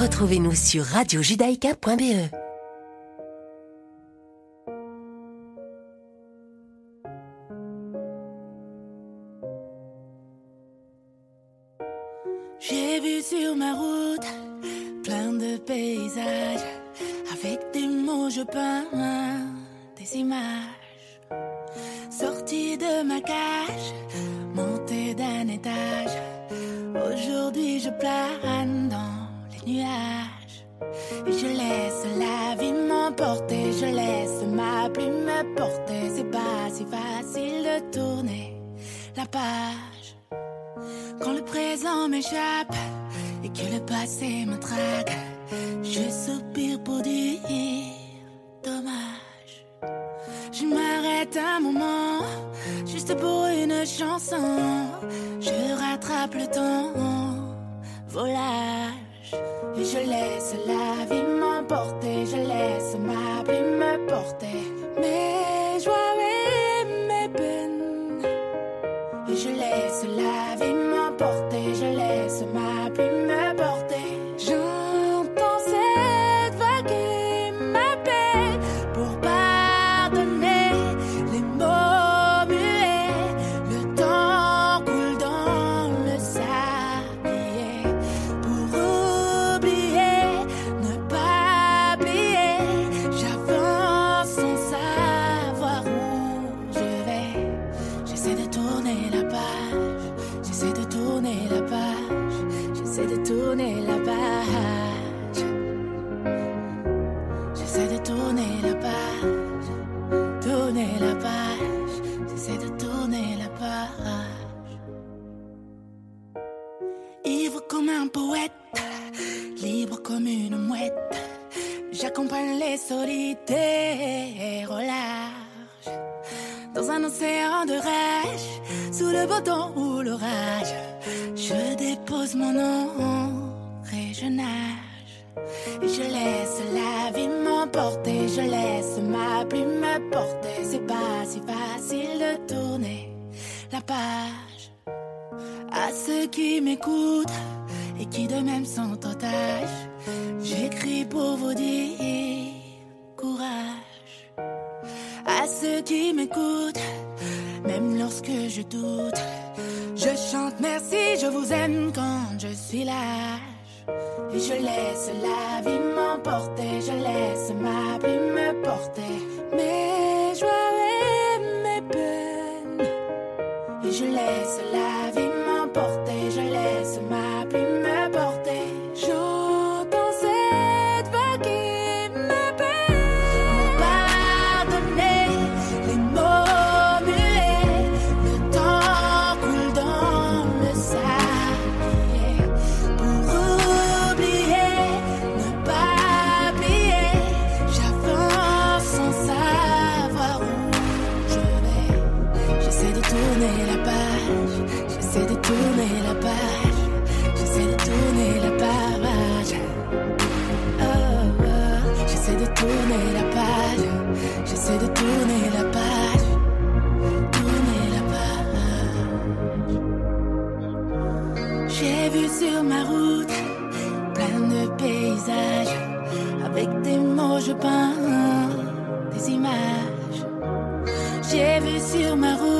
Retrouvez-nous sur radiojudaïka.be. J'ai vu sur ma route plein de paysages. Avec des mots, je peins des images. Sorti de ma cage, monté d'un étage. Aujourd'hui, je plane nuages. Et je laisse la vie m'emporter. Je laisse ma plume me porter. C'est pas si facile de tourner la page. Quand le présent m'échappe et que le passé me traque, je soupire pour dire dommage. Je m'arrête un moment, juste pour une chanson. Je rattrape le temps, volage. Et je laisse la vie m'emporter, je laisse ma plume me porter. Mes le beau temps ou l'orage, je dépose mon nom et je nage. Et je laisse la vie m'emporter, je laisse ma plume me porter. C'est pas si facile de tourner la page. À ceux qui m'écoutent et qui de même sont otages, j'écris pour vous dire courage. À ceux qui m'écoutent, même lorsque je doute, je chante merci, je vous aime quand je suis lâche. Et je laisse la vie m'emporter, je laisse ma plume me porter. Mes joies et mes peines. Et je laisse la J'ai vu sur ma route plein de paysages, avec des mots je peins des images. J'ai vu sur ma route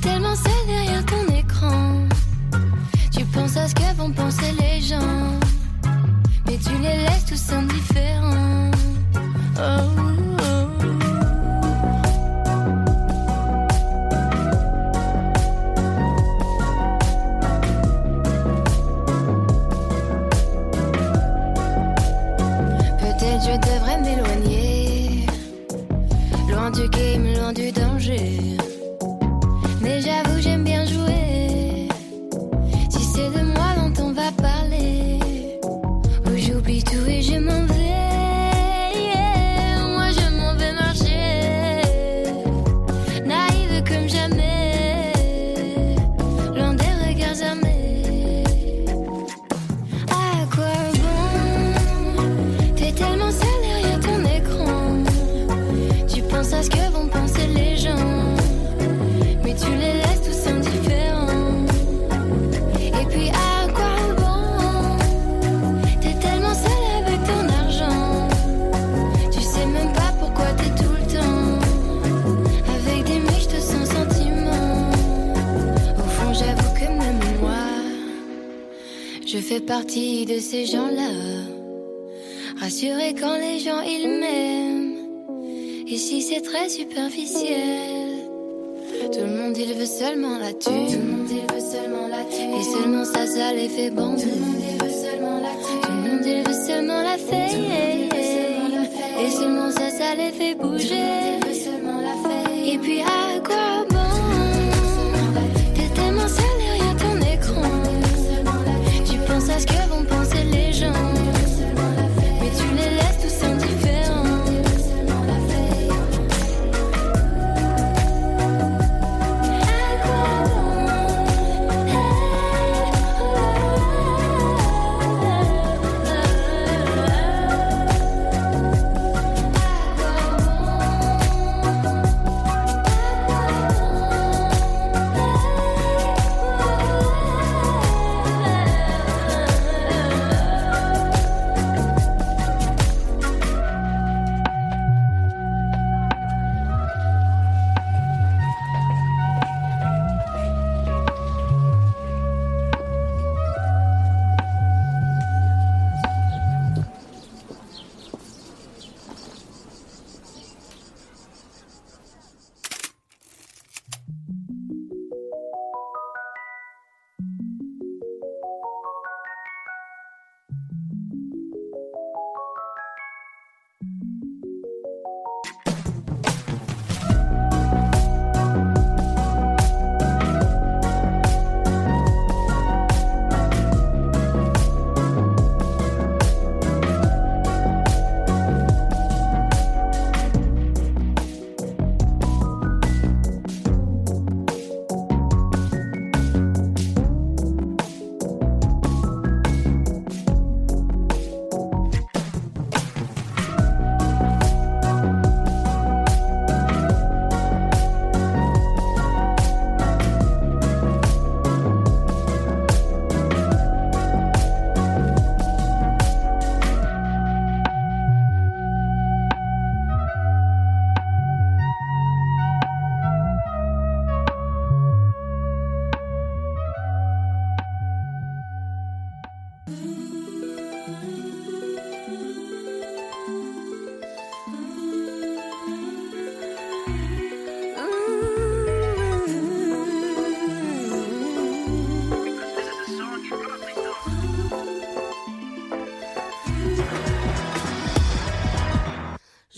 tellement seul derrière ton écran. Tu penses à ce que vont penser les gens. Mais tu les laisses tous indifférents. Oh. Partie de ces gens-là. Rassuré quand les gens ils m'aiment. Ici c'est très superficiel. Tout le monde il veut seulement la thune. Tout le monde il veut seulement la thune. Et seulement ça, ça les fait bander. Tout le monde il veut seulement la thune. Tout le monde il veut seulement la fête. Et seulement ça, ça les fait bouger. Et puis à quoi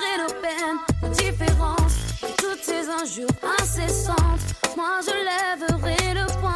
malgré nos peines, nos différences, toutes ces injures incessantes. Moi je lèverai le poing,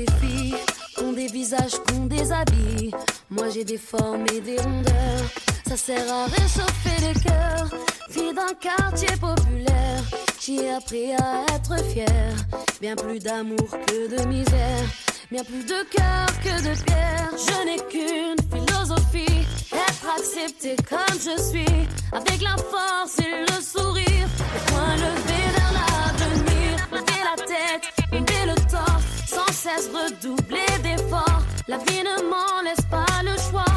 ces filles ont des visages ont des habits. Moi j'ai des formes et des rondeurs, ça sert à réchauffer le cœur. Fille d'un quartier populaire, j'ai appris à être fière. Bien plus d'amour que de misère, bien plus de cœur que de pierre. Je n'ai qu'une philosophie, être accepté comme je suis, avec la force et le sourire. Le point levé vers l'avenir, lever la tête, lever le sans cesse redoubler d'efforts. La vie ne m'en laisse pas le choix.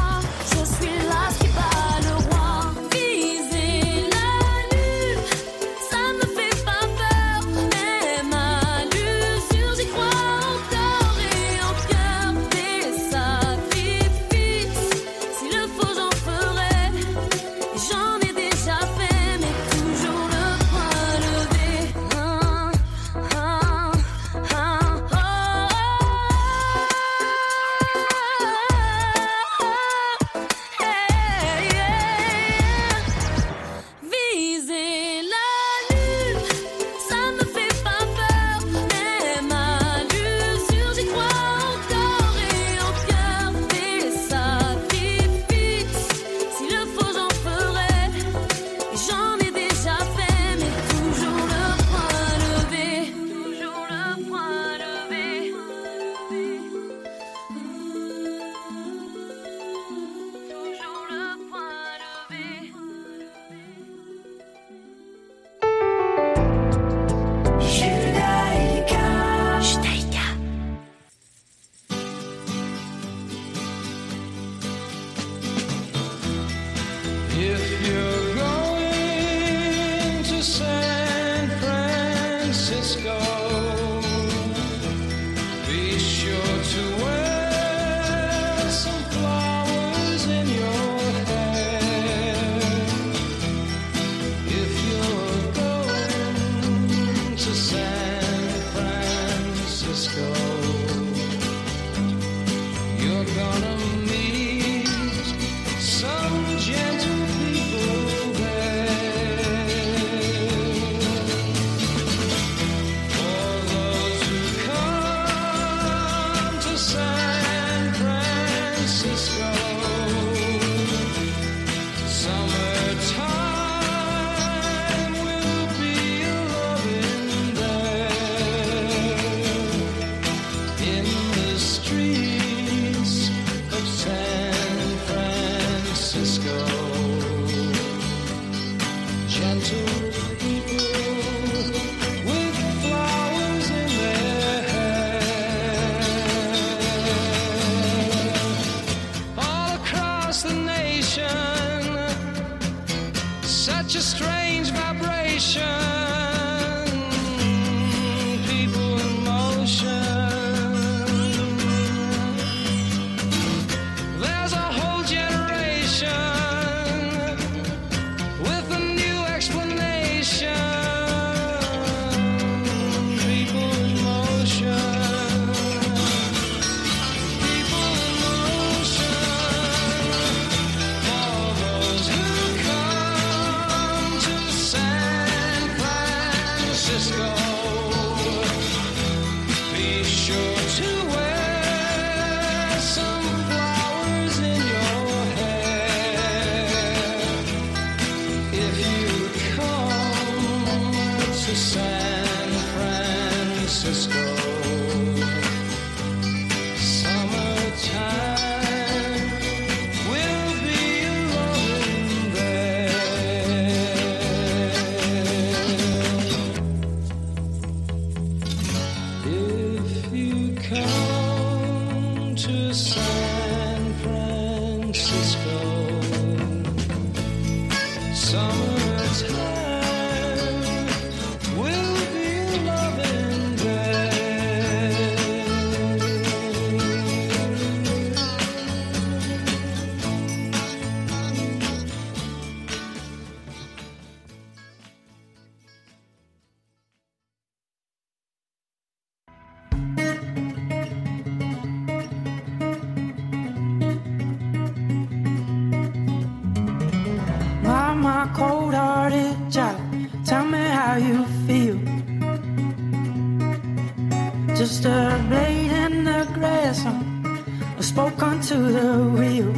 to the wheel.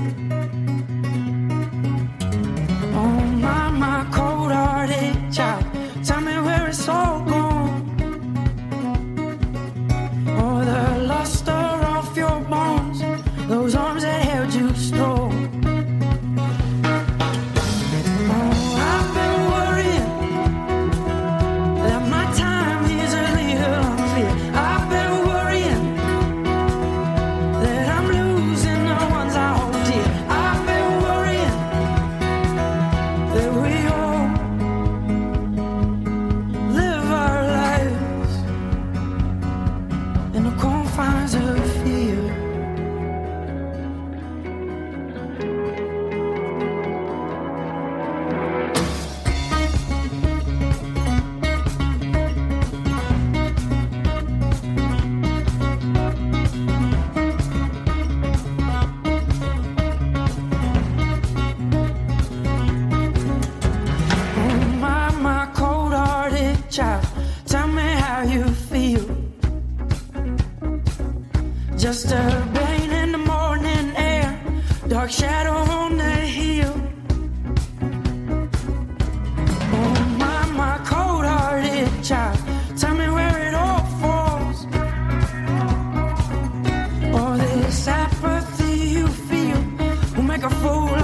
A fool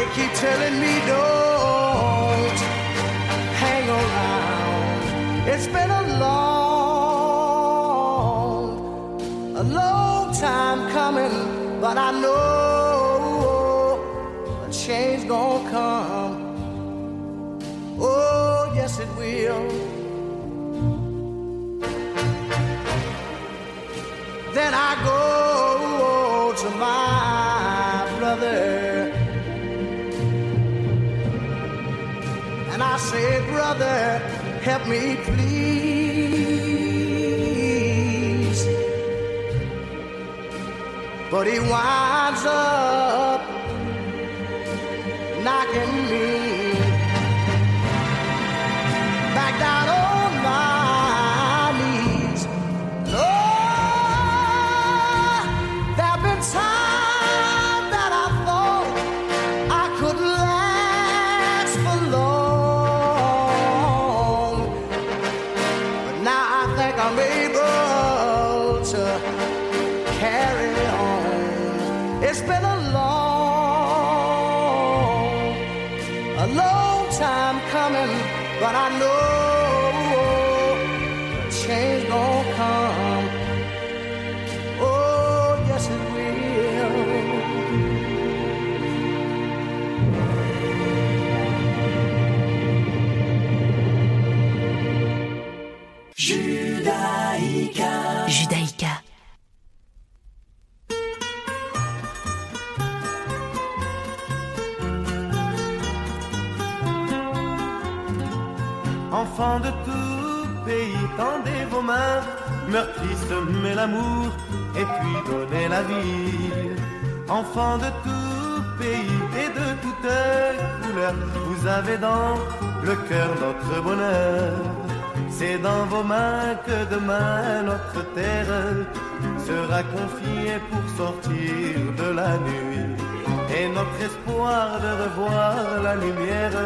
Somebody keep telling me don't help me please. But he winds up knocking me Enfants de tout pays, tendez vos mains, meurtri, semez l'amour et puis donnez la vie. Enfants de tout pays et de toute couleur, vous avez dans le cœur notre bonheur. C'est dans vos mains que demain notre terre sera confiée pour sortir de la nuit. Et notre espoir de revoir la lumière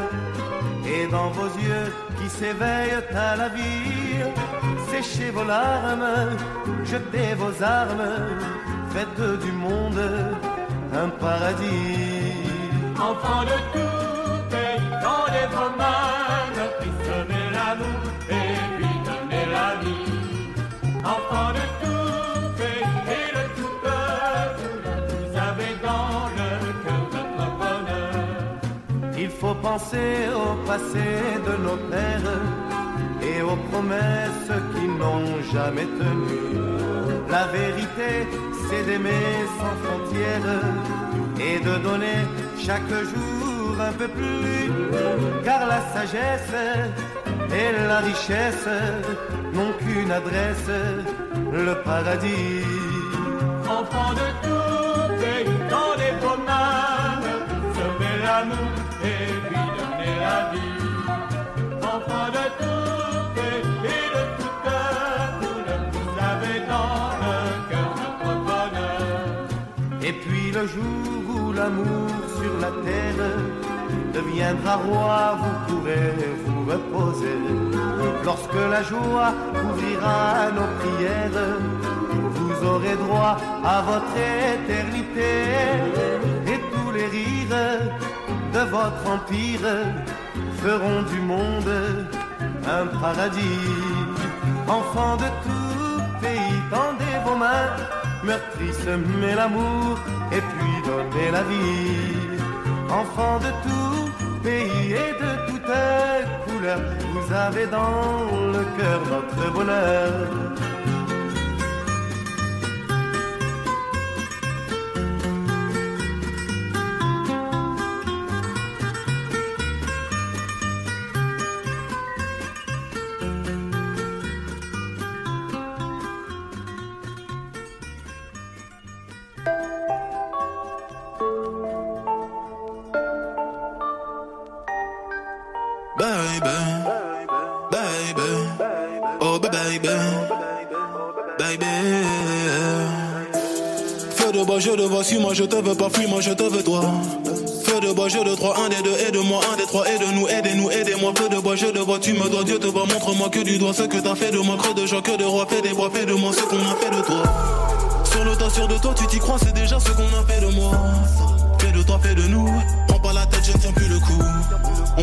et dans vos yeux qui s'éveillent à la vie, séchez vos larmes, jetez vos armes, faites du monde un paradis. Enfants de tout pays, tendez vos mains, semez l'amour et puis donnez la vie. Penser au passé de nos pères et aux promesses qui n'ont jamais tenu. La vérité, c'est d'aimer sans frontières et de donner chaque jour un peu plus. Car la sagesse et la richesse n'ont qu'une adresse, le paradis. Enfants de tout pays, tendez vos mains, semez l'amour et Et puis le jour où l'amour sur la terre deviendra roi, vous pourrez vous reposer. Lorsque la joie couvrira nos prières, vous aurez droit à votre éternité. Et tous les rires de votre empire feront du monde un paradis. Enfants de tout pays, tendez vos mains, meurtri, semez l'amour et puis donnez la vie. Enfants de tout pays et de toute couleur, vous avez dans le cœur votre bonheur. Bois, vois, suis-moi, je te veux pas, fuis-moi, je te veux toi. Feu de bois, jeu de trois, un des deux, aide-moi, un des trois, aide-nous, aidez-nous, aidez-moi. Feu de bois, je te vois, tu me dois, Dieu te voit, montre-moi que du doigt ce que t'as fait de moi, creux de joie, que de roi, fais des bois, fais de moi ce qu'on a fait de toi. Sur le tas, sûr de toi, tu t'y crois, c'est déjà ce qu'on a fait de moi. Fais de toi, fais de nous.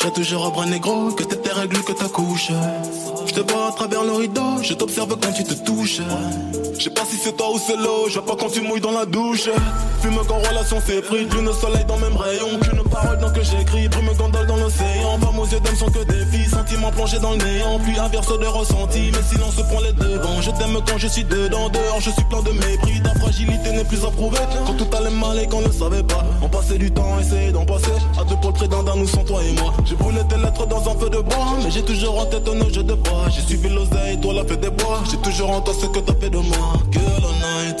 Serai toujours un bras négro, que tes règles, que ta couche. Je te vois à travers le rideau, je t'observe quand tu te touches. Je sais pas si c'est toi ou c'est l'eau, je vois pas quand tu mouilles dans la douche. Fume quand relation s'est pris, lune soleil dans même rayon. Parole dans que j'écris, brume gondole dans l'océan. Femmes aux yeux d'homme sont que des filles, sentiments plongés dans le néant. Puis inverse de ressenti, mais silence prend les devants. Je t'aime quand je suis dedans, dehors je suis plein de mépris. Ta fragilité n'est plus à prouver. Quand tout allait mal et qu'on ne savait pas, on passait du temps essayer d'en passer. À deux pour le d'un d'un, nous sans toi et moi. J'ai brûlé tes lettres dans un feu de bois, mais j'ai toujours en tête un jeu de bois. J'ai suivi l'oseille, toi la fête des bois. J'ai toujours en toi ce que t'as fait de moi. Que la night,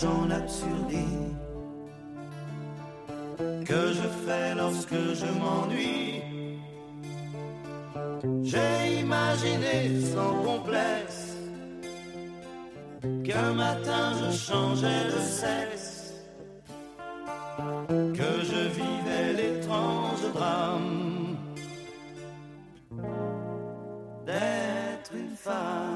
voyage en que je fais lorsque je m'ennuie. J'ai imaginé sans complexe qu'un matin je changeais de sexe, que je vivais l'étrange drame d'être une femme.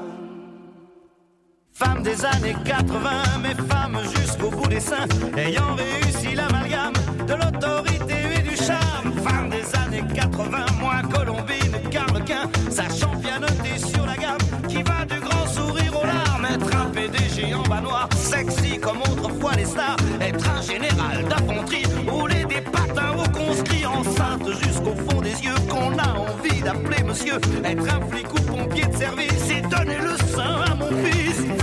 Femme des années 80, mais femme jusqu'au bout des seins, ayant réussi l'amalgame de l'autorité et du charme. Femme des années 80, moins Colombine qu'Arlequin, sachant pianoter sur la gamme, qui va du grand sourire aux larmes. Être un PDG en bas noir, sexy comme autrefois les stars. Être un général d'infanterie, rouler des patins au conscrit, enceinte jusqu'au fond des yeux, qu'on a envie d'appeler monsieur. Être un flic ou pompier de service et donner le sein à mon fils.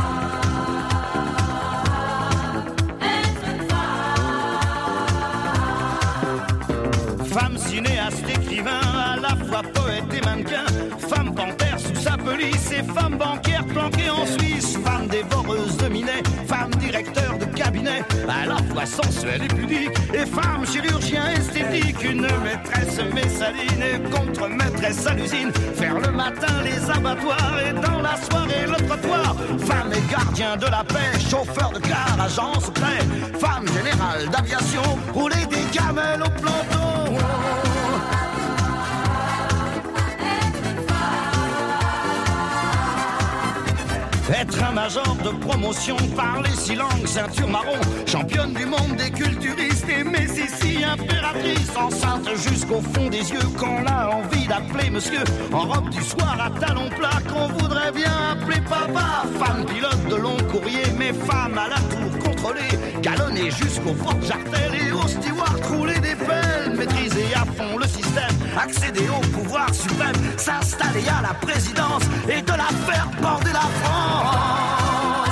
Police et femme bancaire planquée en Suisse. Femme dévoreuse de minet, femme directeur de cabinet, à la fois sensuelle et pudique. Et femme chirurgien esthétique, une maîtresse messaline et contre-maîtresse à l'usine. Faire le matin les abattoirs et dans la soirée le trottoir. Femme et gardien de la paix, chauffeur de car, agent secret. Femme générale d'aviation, rouler des gamelles au planton. Être un major de promotion, parler six langues, ceinture marron, championne du monde des culturistes et Messissi, impératrice, enceinte jusqu'au fond des yeux, qu'on a envie d'appeler monsieur, en robe du soir à talons plats, qu'on voudrait bien appeler papa, femme pilote de long courrier, mais femme à la tour contrôlée, galonnée jusqu'au fort jartel et au steward rouler des pelles, maîtriser à fond le système, accéder au s'installer à la présidence et de la faire bander la France.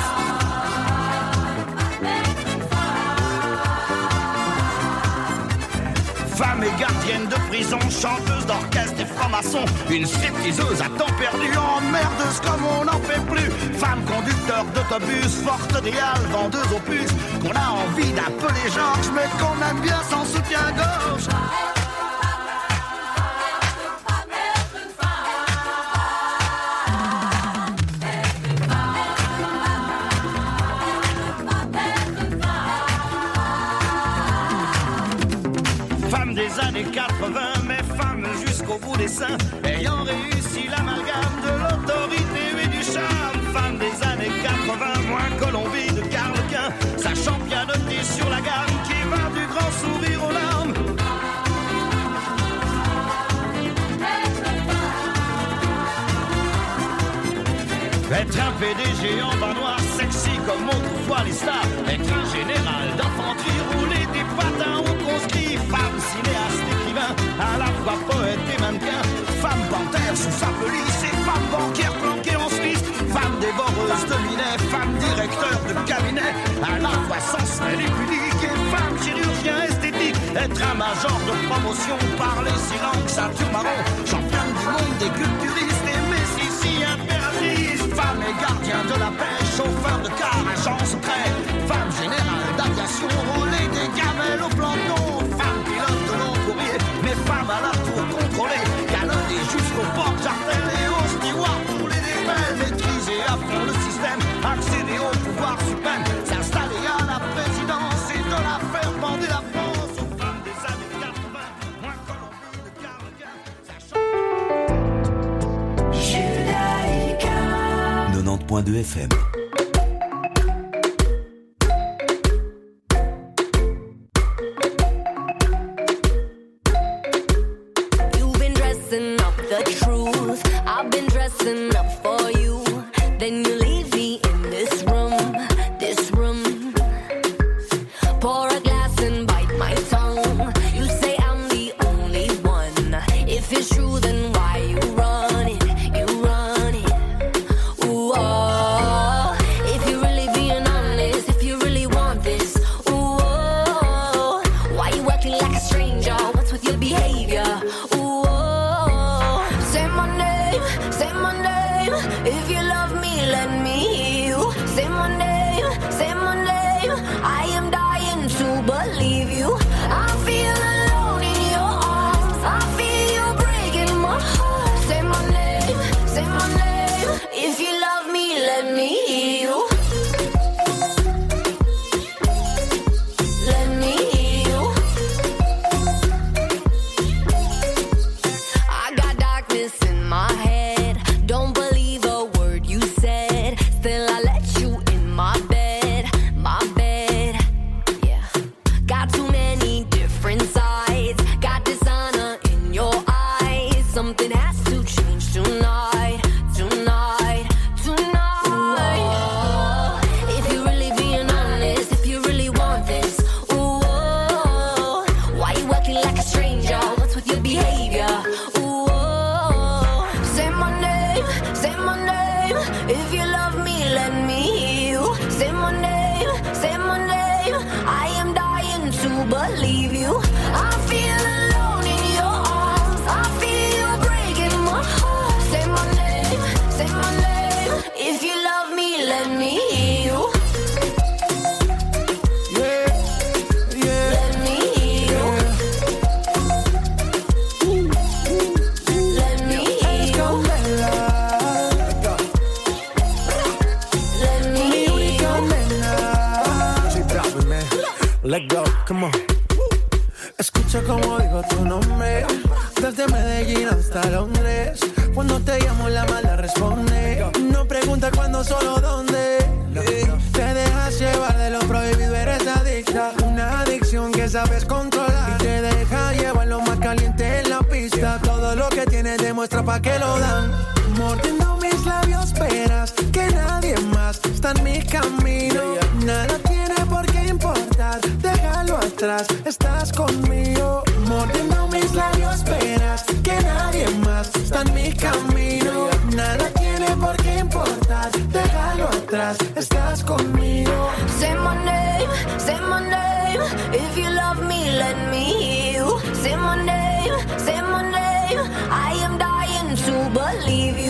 Femme et gardienne de prison, chanteuse d'orchestre et franc-maçon, une stripteaseuse à temps perdu, emmerdeuse comme on n'en fait plus. Femme conducteur d'autobus, forte des vendeuse opus, qu'on a envie d'appeler Georges, mais qu'on aime bien sans soutien-gorge. chauvin, mais femme jusqu'au bout des seins, ayant réussi l'amalgame de l'autorité et du charme. Femme des années 80, moins Colombie de Carl Quint, sachant pianoter sur la gamme qui va du grand sourire aux larmes. Être un PDG en bas noir, sexy comme autrefois les stars. Être un général d'infanterie, rouler des patins aux conscrits à la fois poète et mannequin, femme panthère sous sa pelisse et femme bancaire planquée en slip, femme dévoreuse de minet, femme directeur de cabinet, à la fois sensuelle et pudique et femme chirurgien esthétique, être un major de promotion, parler si langue, ceinture marron, championne du monde. de FM. something happened. leave you.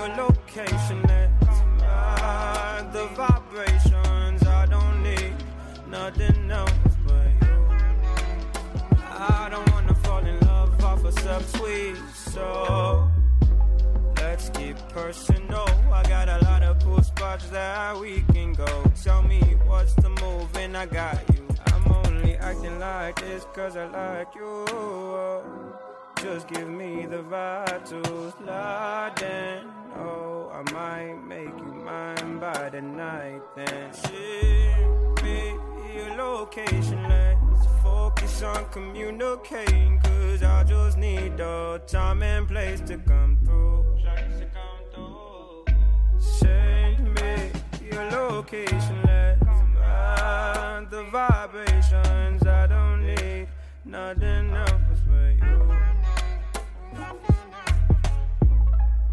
Your location. Let's ride the vibrations. I don't need nothing else but you. I don't wanna fall in love off a subtweet, so let's get personal. I got a lot of cool spots that we can go. Tell me what's the move, and I got you. I'm only acting like this cause I like you. Just give me the vibe to. Oh, I might make you mine by the night then. Ship me your location, let's focus on communicating. Cause I just need the time and place to come through. Send me your location, let's ride the vibrations. I don't need nothing else but you.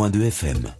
102.2 FM.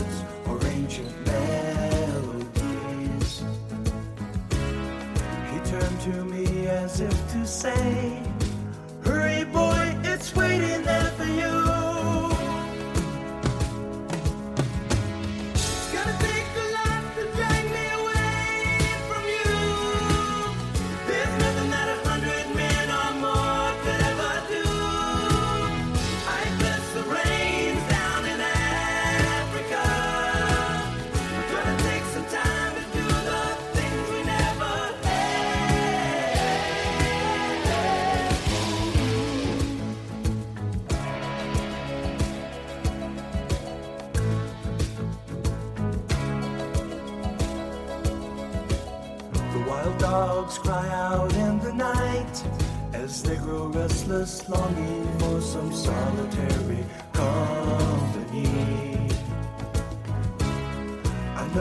say,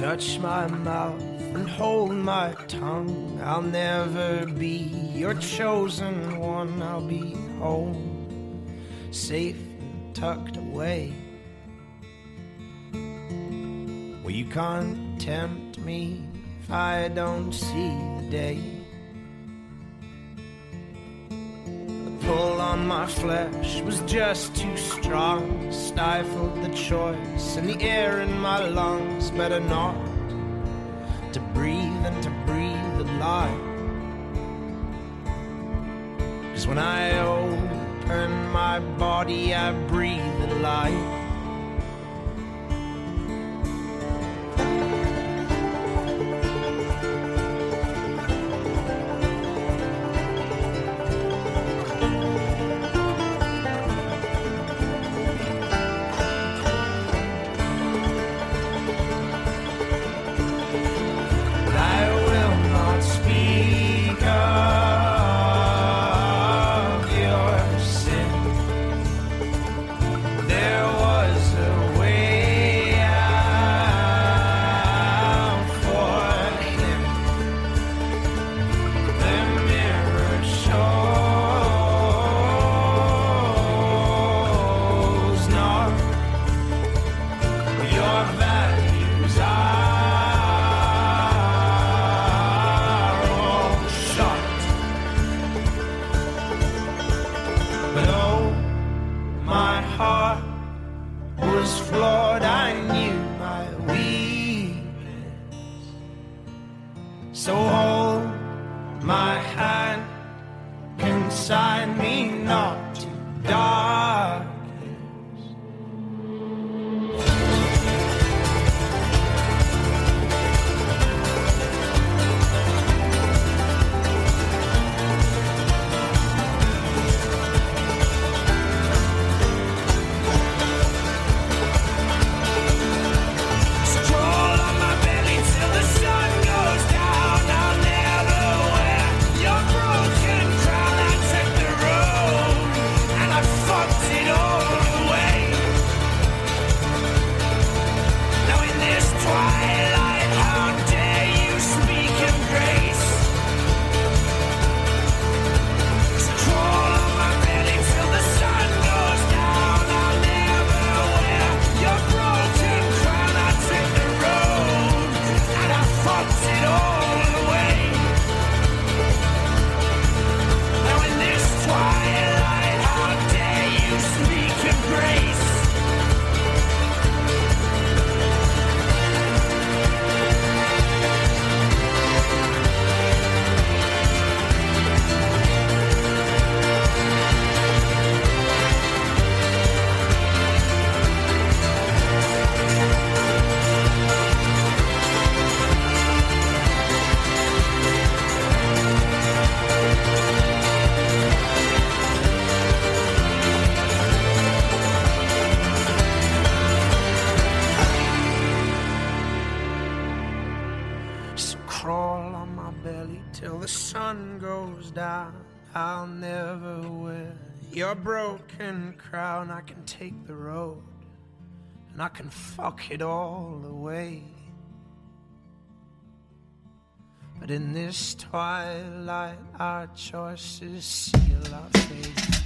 Touch my mouth and hold my tongue. I'll never be your chosen one. I'll be home, safe and tucked away. Will you can't tempt me if I don't see the day. The pull on my flesh was just too strong, stifled the choice, and the air in my lungs better not to breathe and to breathe the light. Cause when I open my body, I breathe the light. Take the road and I can fuck it all away. But in this twilight, our choices seal our fate.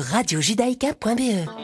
Sur.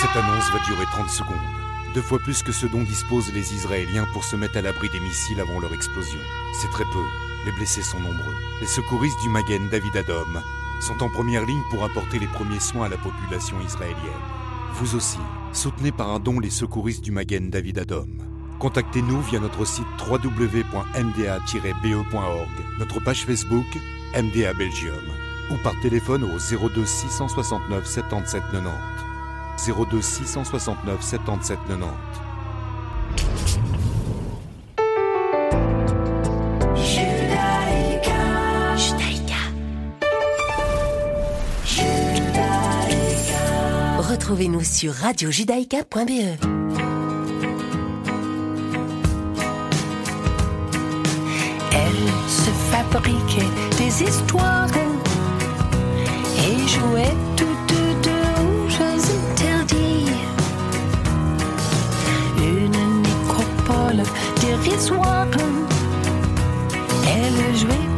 Cette annonce va durer 30 secondes. Deux fois plus que ce dont disposent les Israéliens pour se mettre à l'abri des missiles avant leur explosion. C'est très peu. Les blessés sont nombreux. Les secouristes du Magen David Adom sont en première ligne pour apporter les premiers soins à la population israélienne. Vous aussi, soutenez par un don les secouristes du Magen David Adom. Contactez-nous via notre site www.mda-be.org, notre page Facebook MDA Belgium ou par téléphone au 02 669 77 90. 02 669 77 90. Retrouvez-nous sur radiojudaïka.be. Elle se fabriquait des histoires et jouait soir. Elle jouait